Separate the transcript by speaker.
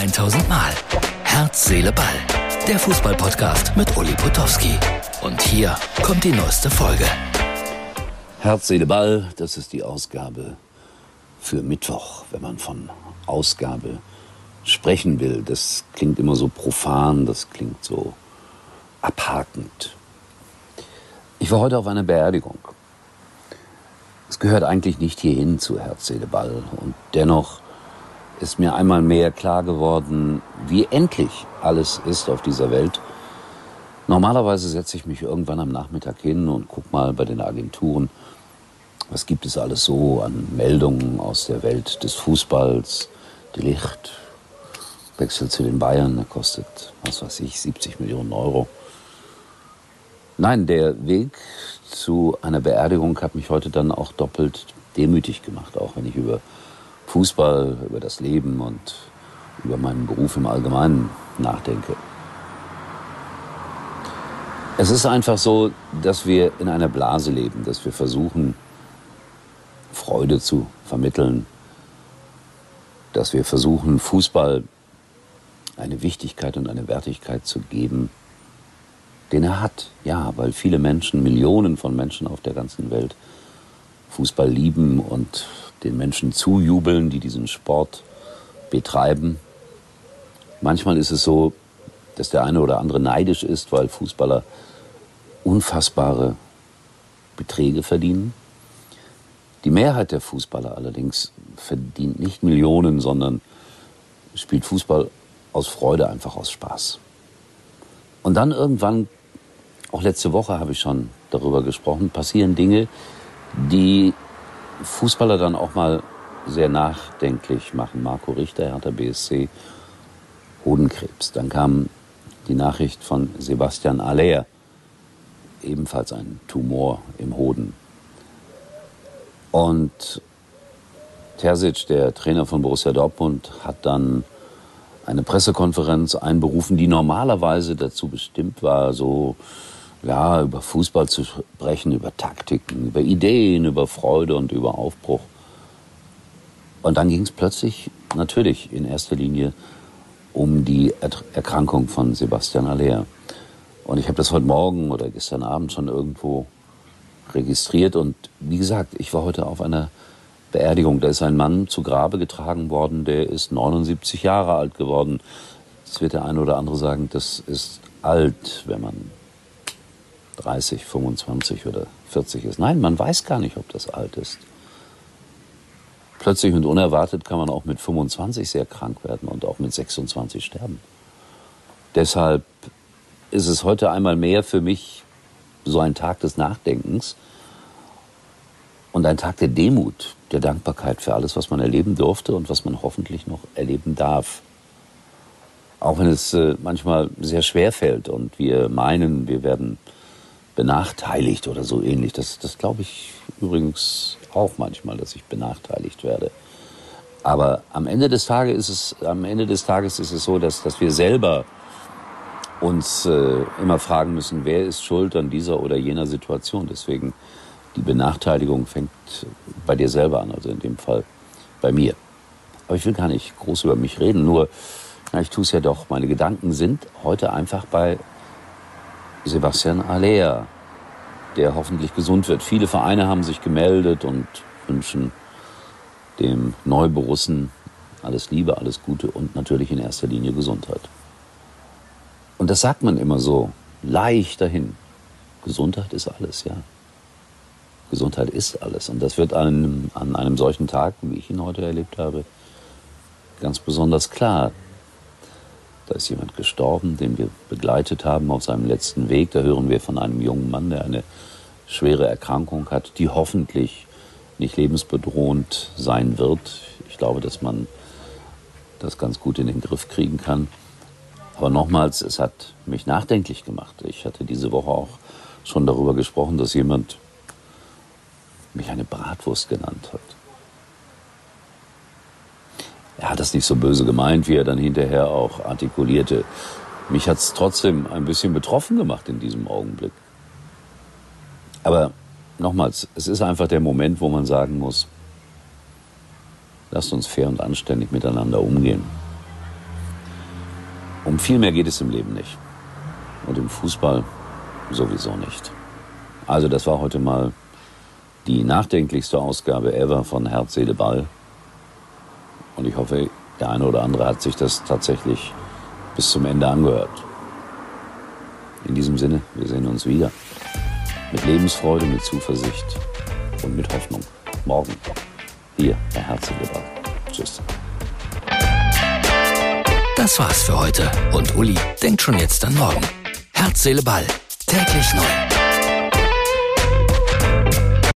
Speaker 1: 1000 Mal. Herz, Seele, Ball. Der Fußballpodcast mit Uli Potowski. Und hier kommt die neueste Folge.
Speaker 2: Herz, Seele, Ball, das ist die Ausgabe für Mittwoch, wenn man von Ausgabe sprechen will. Das klingt immer so profan, das klingt so abhakend. Ich war heute auf einer Beerdigung. Es gehört eigentlich nicht hierhin zu Herz, Seele, Ball. Und dennoch ist mir einmal mehr klar geworden, wie endlich alles ist auf dieser Welt. Normalerweise setze ich mich irgendwann am Nachmittag hin und guck mal bei den Agenturen, was gibt es alles so an Meldungen aus der Welt des Fußballs. Die Licht wechselt zu den Bayern, der kostet, was weiß ich, 70 Millionen Euro. Nein, der Weg zu einer Beerdigung hat mich heute dann auch doppelt demütig gemacht, auch wenn ich über Fußball, über das Leben und über meinen Beruf im Allgemeinen nachdenke. Es ist einfach so, dass wir in einer Blase leben, dass wir versuchen, Freude zu vermitteln, dass wir versuchen, Fußball eine Wichtigkeit und eine Wertigkeit zu geben, den er hat. Ja, weil viele Menschen, Millionen von Menschen auf der ganzen Welt Fußball lieben und den Menschen zujubeln, die diesen Sport betreiben. Manchmal ist es so, dass der eine oder andere neidisch ist, weil Fußballer unfassbare Beträge verdienen. Die Mehrheit der Fußballer allerdings verdient nicht Millionen, sondern spielt Fußball aus Freude, einfach aus Spaß. Und dann irgendwann, auch letzte Woche habe ich schon darüber gesprochen, passieren Dinge, die Fußballer dann auch mal sehr nachdenklich machen. Marco Richter, Hertha BSC, Hodenkrebs. Dann kam die Nachricht von Sebastian Aller, ebenfalls ein Tumor im Hoden. Und Terzic, der Trainer von Borussia Dortmund, hat dann eine Pressekonferenz einberufen, die normalerweise dazu bestimmt war, so ja, über Fußball zu sprechen, über Taktiken, über Ideen, über Freude und über Aufbruch. Und dann ging es plötzlich natürlich in erster Linie um die Erkrankung von Sebastian Aller. Und ich habe das heute Morgen oder gestern Abend schon irgendwo registriert. Und wie gesagt, ich war heute auf einer Beerdigung. Da ist ein Mann zu Grabe getragen worden, der ist 79 Jahre alt geworden. Jetzt wird der eine oder andere sagen, das ist alt, wenn man 30, 25 oder 40 ist. Nein, man weiß gar nicht, ob das alt ist. Plötzlich und unerwartet kann man auch mit 25 sehr krank werden und auch mit 26 sterben. Deshalb ist es heute einmal mehr für mich so ein Tag des Nachdenkens und ein Tag der Demut, der Dankbarkeit für alles, was man erleben durfte und was man hoffentlich noch erleben darf. Auch wenn es äh, manchmal sehr schwer fällt und wir meinen, wir werden benachteiligt oder so ähnlich. Das, das glaube ich übrigens auch manchmal, dass ich benachteiligt werde. Aber am Ende des Tages ist es, am Ende des Tages ist es so, dass, dass wir selber uns äh, immer fragen müssen, wer ist schuld an dieser oder jener Situation. Deswegen die Benachteiligung fängt bei dir selber an, also in dem Fall bei mir. Aber ich will gar nicht groß über mich reden, nur, na, ich tue es ja doch. Meine Gedanken sind heute einfach bei Sebastian Aller, der hoffentlich gesund wird. Viele Vereine haben sich gemeldet und wünschen dem Neuborussen alles Liebe, alles Gute und natürlich in erster Linie Gesundheit. Und das sagt man immer so, leicht dahin. Gesundheit ist alles, ja. Gesundheit ist alles. Und das wird an, an einem solchen Tag, wie ich ihn heute erlebt habe, ganz besonders klar. Da ist jemand gestorben, den wir begleitet haben auf seinem letzten Weg. Da hören wir von einem jungen Mann, der eine schwere Erkrankung hat, die hoffentlich nicht lebensbedrohend sein wird. Ich glaube, dass man das ganz gut in den Griff kriegen kann. Aber nochmals, es hat mich nachdenklich gemacht. Ich hatte diese Woche auch schon darüber gesprochen, dass jemand mich eine Bratwurst genannt hat. Er hat das nicht so böse gemeint, wie er dann hinterher auch artikulierte. Mich hat es trotzdem ein bisschen betroffen gemacht in diesem Augenblick. Aber nochmals, es ist einfach der Moment, wo man sagen muss, lasst uns fair und anständig miteinander umgehen. Um viel mehr geht es im Leben nicht. Und im Fußball sowieso nicht. Also das war heute mal die nachdenklichste Ausgabe ever von Herz, Seele, Ball. Und ich hoffe, der eine oder andere hat sich das tatsächlich bis zum Ende angehört. In diesem Sinne, wir sehen uns wieder. Mit Lebensfreude, mit Zuversicht und mit Hoffnung. Morgen. Hier bei Herz, Seele, Ball. Tschüss.
Speaker 1: Das war's für heute. Und Uli denkt schon jetzt an morgen. Herz, Seele, Ball. Täglich neu.